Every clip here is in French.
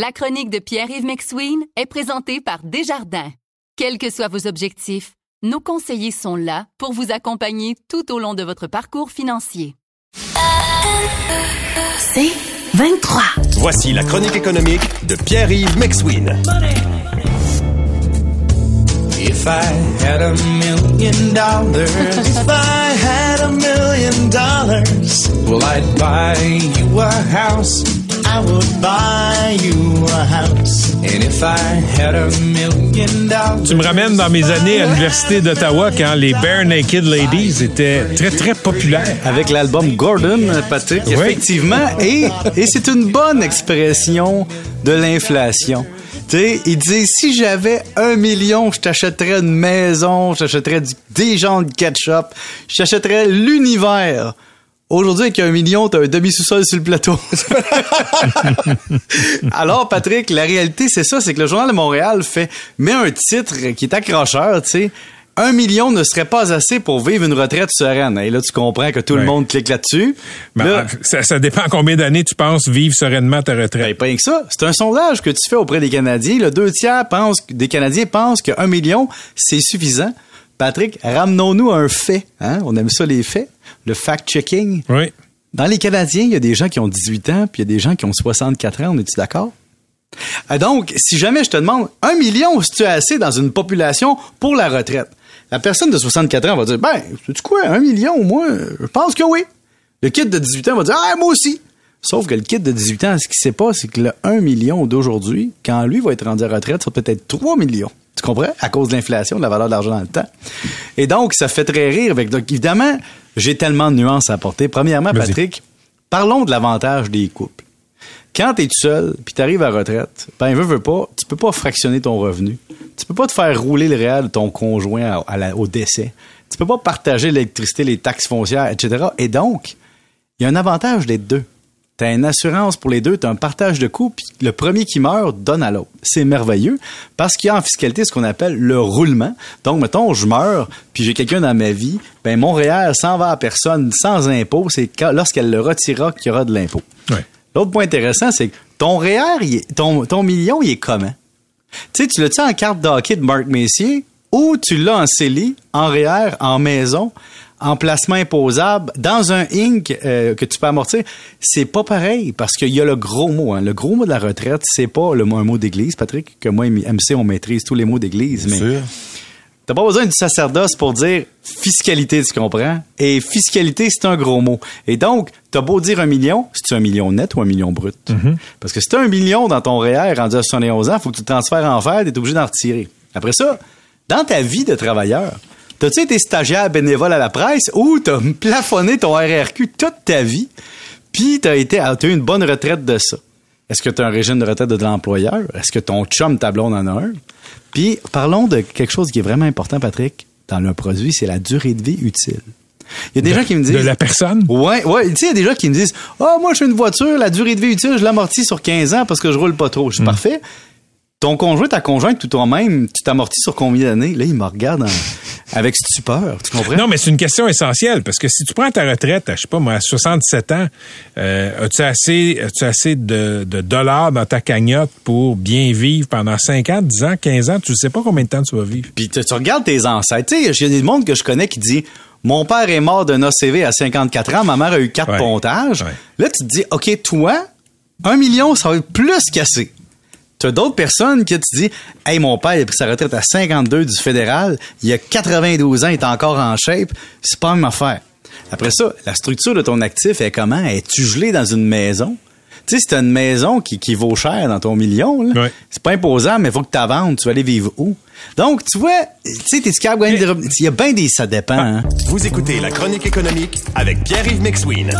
La chronique de Pierre-Yves McSween est présentée par Desjardins. Quels que soient vos objectifs, nos conseillers sont là pour vous accompagner tout au long de votre parcours financier. C'est 23. Voici la chronique économique de Pierre-Yves McSween. If I had a million dollars, if I had a million dollars, well, I'd buy you a house. I would buy you a house. And if I had a million dollars. Tu me ramènes dans mes années à l'Université d'Ottawa quand les Bare Naked Ladies étaient très, très populaires. Avec l'album Gordon, Patrick, Oui. effectivement. Et, et c'est une bonne expression de l'inflation. Tu sais, il dit si j'avais un million, je t'achèterais une maison, je t'achèterais du- des gens de ketchup, je t'achèterais l'univers. Aujourd'hui, avec un million, t'as un demi-sous-sol sur le plateau. Alors, Patrick, la réalité, c'est ça, c'est que le Journal de Montréal fait, met un titre qui est accrocheur, tu sais. Un million ne serait pas assez pour vivre une retraite sereine. Et là, tu comprends que tout le monde clique là-dessus. Ben, Là, ça, ça dépend combien d'années tu penses vivre sereinement ta ben, retraite. pas rien que ça. C'est un sondage que tu fais auprès des Canadiens. Le deux tiers pensent, des Canadiens pensent qu'un million, c'est suffisant. Patrick, ramenons-nous à un fait. Hein? On aime ça, les faits. Le fact-checking. Oui. Dans les Canadiens, il y a des gens qui ont 18 ans, puis il y a des gens qui ont 64 ans. On est-tu d'accord? Ah, donc, si jamais je te demande un million, si tu as assez dans une population pour la retraite, la personne de 64 ans va dire, ben, sais-tu quoi, un million, moi, je pense que oui. Le kid de 18 ans va dire, ah, moi aussi. Sauf que le kid de 18 ans, ce qu'il sait pas, c'est que le 1 million d'aujourd'hui, quand lui va être rendu à retraite, ça va peut-être 3 millions. Tu comprends? À cause de l'inflation, de la valeur de l'argent dans le temps. Et donc, ça fait très rire. Avec, donc, évidemment, j'ai tellement de nuances à apporter. Premièrement. Patrick, parlons de l'avantage des couples. Quand t'es tout seul, puis t'arrives à la retraite, ben, veux, veux pas, tu peux pas fractionner ton revenu. Tu peux pas te faire rouler le réel de ton conjoint à- à la- au décès. Tu peux pas partager l'électricité, les taxes foncières, etc. Et donc, il y a un avantage d'être deux. T'as une assurance pour les deux, t'as un partage de coûts, puis le premier qui meurt donne à l'autre. C'est merveilleux parce qu'il y a en fiscalité ce qu'on appelle le roulement. Donc, mettons, je meurs, puis j'ai quelqu'un dans ma vie, ben mon REER s'en va à personne sans impôt. C'est lorsqu'elle le retirera qu'il y aura de l'impôt. Ouais. L'autre point intéressant, c'est que ton REER, il est- ton, ton million, il est comment? Tu sais, tu l'as-tu en carte d'hockey de Marc Messier ou tu l'as en CELI, en REER, en maison, en placement imposable, dans un Inc. euh, que tu peux amortir? C'est pas pareil parce qu'il y a le gros mot. Hein. Le gros mot de la retraite, c'est pas le, mot- un mot d'église, Patrick, que moi, MC, on maîtrise tous les mots d'église. mais Sûr. T'as pas besoin du sacerdoce pour dire fiscalité, tu comprends? Et fiscalité, c'est un gros mot. Et donc, t'as beau dire un million, c'est un million net ou un million brut? Parce que si t'as un million dans ton REER rendu à 71 ans, faut que tu le transfères en fer, t'es obligé d'en retirer. Après ça, dans ta vie de travailleur, t'as-tu été stagiaire bénévole à la presse ou t'as plafonné ton RRQ toute ta vie, puis t'as été, t'as eu une bonne retraite de ça? Est-ce que tu as un régime de retraite de l'employeur? Est-ce que ton chum, ta blonde en a un? Puis, parlons de quelque chose qui est vraiment important, Patrick, dans le produit, c'est la durée de vie utile. Il y a des gens qui me disent... De la personne? Ouais, ouais. Tu sais, il y a des gens qui me disent Ah, moi, j'ai une voiture, la durée de vie utile, je l'amortis sur 15 ans parce que je roule pas trop. Je suis parfait. Ton conjoint, ta conjointe, tout toi-même, tu t'amortis sur combien d'années? Là, il me regarde en- avec stupeur. Tu comprends? Non, mais c'est une question essentielle parce que si tu prends ta retraite, à, je sais pas moi, à 67 ans, euh, as-tu assez, as-tu assez de, de dollars dans ta cagnotte pour bien vivre pendant 5 ans, 10 ans, 15 ans? Tu sais pas combien de temps tu vas vivre. Puis tu, tu regardes tes ancêtres. Tu sais, il y a des monde que je connais qui dit Mon père est mort d'un ACV à 54 ans, ma mère a eu quatre Ouais. pontages. Ouais. Là, tu te dis OK, toi, un million, ça va être plus qu'assez. Tu as d'autres personnes qui te disent Hey, mon père il a pris sa retraite à 52 du fédéral, il a 92 ans, il est encore en shape, c'est pas même affaire. Après ça, la structure de ton actif est comment? Es-tu gelé dans une maison? Tu sais, si t'as une maison qui, qui vaut cher dans ton million, là, Ouais. c'est pas imposant, mais il faut que tu la vendes. Tu vas aller vivre où? Donc, tu vois, tu sais, t'es capable de gagner des revenus. Il y a bien des... Ça dépend, hein. Vous écoutez la chronique économique avec Pierre-Yves McSween.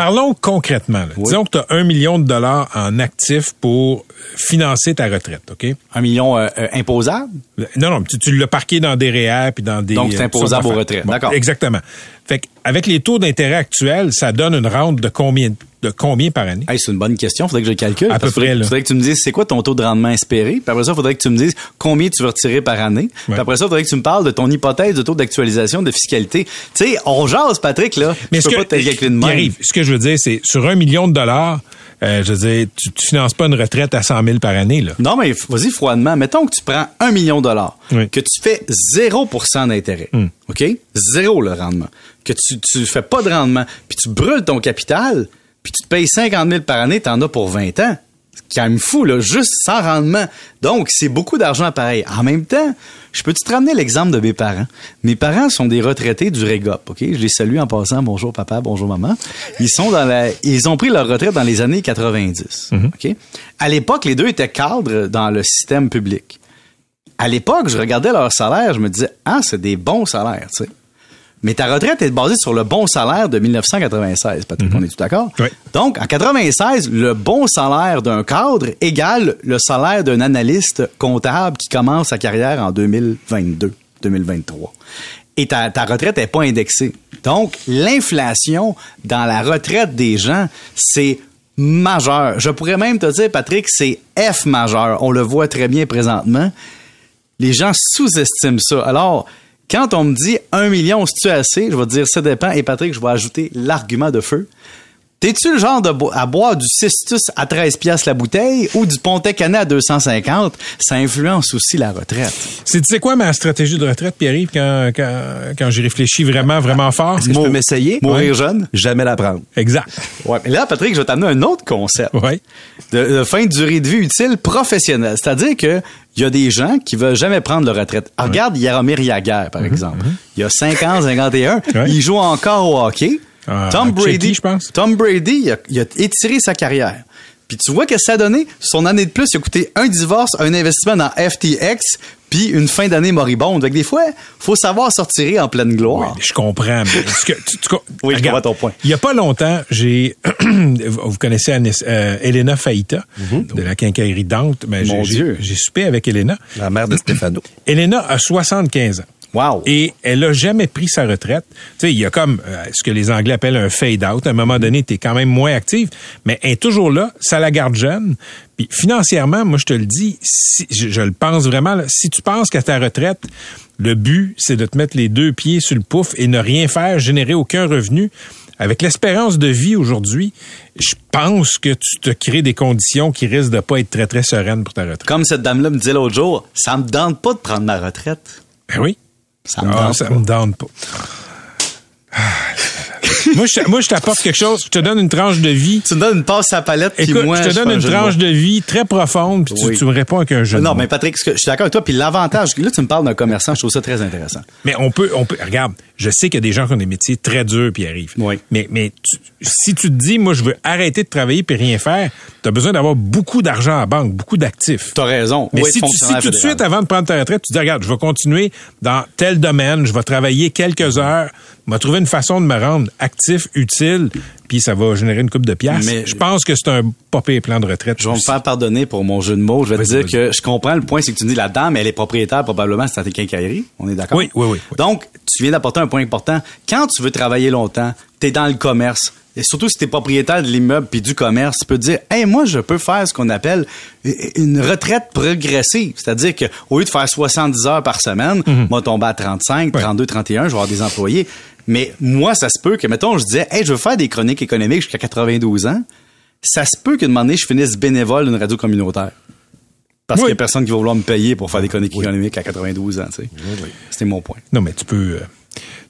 Parlons concrètement. là. Disons que tu as un million de dollars en actifs pour financer ta retraite, OK? Un million euh, euh, imposable? Non, non, tu, tu l'as parqué dans des REER puis dans des. Donc, c'est euh, imposable aux retraites. D'accord. Exactement. Fait avec les taux d'intérêt actuels, ça donne une rente de combien, de combien par année? Hey, c'est une bonne question. Faudrait que je le calcule. À peu près, là. Faudrait que tu me dises c'est quoi ton taux de rendement espéré? Puis après ça, faudrait que tu me dises combien tu veux retirer par année. Puis Ouais. après ça, faudrait que tu me parles de ton hypothèse de taux d'actualisation de fiscalité. Tu sais, on jase, Patrick, là. Mais je ce peux que, pas te calculer de même. Pierre-Yves, ce que je veux dire, c'est sur un million de dollars, Euh, je veux dire, tu, tu finances pas une retraite à 100 000 par année, là. Non, mais vas-y froidement. Mettons que tu prends un million de dollars, Oui. que tu fais 0% d'intérêt, OK? Zéro le rendement. Que tu, tu fais pas de rendement, puis tu brûles ton capital, puis tu te payes 50 000 par année, t'en as pour 20 ans. C'est quand même fou, là, juste sans rendement. Donc, c'est beaucoup d'argent pareil. En même temps, je peux-tu te ramener l'exemple de mes parents? Mes parents sont des retraités du REGOP, OK? Je les salue en passant. Bonjour papa, bonjour maman. Ils sont dans la, ils ont pris leur retraite dans les années 90, OK? À l'époque, les deux étaient cadres dans le système public. À l'époque, je regardais leur salaire, je me disais, ah, c'est des bons salaires, tu sais. Mais ta retraite est basée sur le bon salaire de 1996, Patrick, on est tout d'accord? Oui. Donc, en 96, le bon salaire d'un cadre égale le salaire d'un analyste comptable qui commence sa carrière en 2022, 2023. Et ta, ta retraite n'est pas indexée. Donc, l'inflation dans la retraite des gens, c'est majeur. Je pourrais même te dire, Patrick, c'est F majeur. On le voit très bien présentement. Les gens sous-estiment ça. Alors, quand on me dit un million, si tu assez, je vais te dire ça dépend. Et Patrick, je vais ajouter l'argument de feu. T'es-tu le genre de bo- à boire du Cistus à 13 piastres la bouteille ou du Pontet Canet à 250? Ça influence aussi la retraite. C'est, tu sais quoi ma stratégie de retraite, Pierre-Yves, quand, quand, quand j'y réfléchis vraiment, vraiment fort? Est-ce que je peux m'essayer? Mourir jeune? Jamais la prendre. Exact. Ouais. Mais là, Patrick, je vais t'amener un autre concept. Ouais. de, de fin de durée de vie utile professionnelle. C'est-à-dire que il y a des gens qui veulent jamais prendre leur retraite. Ah, Regarde Yaromir Yaguer, par exemple. Il y a 5 ans, 51. Ouais. Il joue encore au hockey. Ah, Tom Brady, je pense. Tom Brady, il a, il a étiré sa carrière. Puis tu vois que ça a donné, son année de plus, il a coûté un divorce, un investissement dans FTX, puis une fin d'année moribonde. Donc des fois, faut savoir sortir en pleine Oui, gloire. je comprends. mais est-ce que tu- tu- Oui, je comprends ton point. Il y a pas longtemps, j'ai, vous connaissez euh, Elena Faïta de la quincaillerie Dante. Ben, j'ai- Mon j'ai- Dieu. J'ai soupé avec Elena. La mère de Stéphano. Elena a 75 ans. Wow. Et elle a jamais pris sa retraite. Tu sais, il y a comme euh, ce que les Anglais appellent un fade-out. À un moment donné, tu es quand même moins active, mais elle est toujours là, ça la garde jeune. Puis financièrement, moi, je te le dis, si, je, je le pense vraiment, là, si tu penses qu'à ta retraite, le but, c'est de te mettre les deux pieds sur le pouf et ne rien faire, générer aucun revenu, avec l'espérance de vie aujourd'hui, je pense que tu te crées des conditions qui risquent de pas être très, très sereines pour ta retraite. Comme cette dame-là me disait l'autre jour, ça me tente pas de prendre ma retraite. Ben oui. Ça me Ah, tente ça pas. me donne pas. Ah. moi, je, moi, je t'apporte quelque chose. Je te donne une tranche de vie. Tu me donnes une passe à palette, puis moi, je te donne un une de tranche de vie très profonde, puis tu- Oui. tu, me réponds avec un jeu. Non, mais Patrick, je suis d'accord avec toi. Puis l'avantage, là, tu me parles d'un commerçant, je trouve ça très intéressant. Mais on peut, on peut. Regarde, je sais qu'il y a des gens qui ont des métiers très durs puis arrivent. Oui. Mais, mais tu- si tu te dis, moi, je veux arrêter de travailler puis rien faire, tu as besoin d'avoir beaucoup d'argent à banque, beaucoup d'actifs. T'as raison. Mais Oui, si, tu, si tout de suite, avant de prendre ta retraite, tu dis, regarde, je vais continuer dans tel domaine, je vais travailler quelques heures, vais trouver une façon de me rendre actif, utile, puis ça va générer une coupe de piastres. Mais- je pense que c'est un pas pire plan de retraite. Je vais me faire pardonner pour mon jeu de mots. Je vais te dire que je comprends le point, c'est que tu me dis la dame, elle est propriétaire probablement c'est tes quincailleries. On est d'accord? Oui, oui, oui, oui. Donc, tu viens d'apporter un point important. Quand tu veux travailler longtemps, tu es dans le commerce. Et surtout si tu es propriétaire de l'immeuble puis du commerce, tu peux te dire, hey, moi, je peux faire ce qu'on appelle une retraite progressive. C'est-à-dire que au lieu de faire 70 heures par semaine, moi, tomber à 35, Ouais. 32, 31, je vais avoir des employés. Mais moi, ça se peut que, mettons, je disais, hey, je veux faire des chroniques économiques jusqu'à 92 ans. Ça se peut qu'une moment donné, je finisse bénévole d'une radio communautaire. Parce Oui. qu'il y a personne qui va vouloir me payer pour faire des chroniques économiques à 92 ans, tu sais. C'était mon point. Non, mais tu peux, euh,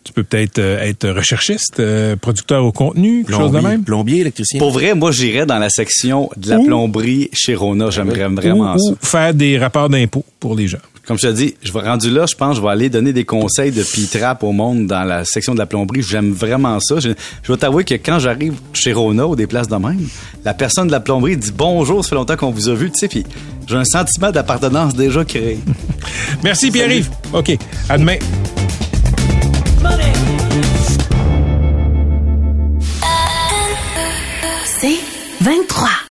tu peux peut-être euh, être recherchiste, euh, producteur au contenu, quelque chose de Plombier, même? plombier, électricien. Pour vrai, moi, j'irais dans la section de la Ou- plomberie chez Rona. J'aimerais vraiment ou, ça. ou faire des rapports d'impôts pour les gens. Comme je te dis, je vais rendu là, je pense, je vais aller donner des conseils de P-Trap au monde dans la section de la plomberie. J'aime vraiment ça. Je, je vais t'avouer que quand j'arrive chez Rona ou des places de même, la personne de la plomberie dit bonjour, ça fait longtemps qu'on vous a vu, tu sais, puis j'ai un sentiment d'appartenance déjà créé. Merci Pierre-Yves. OK. À demain.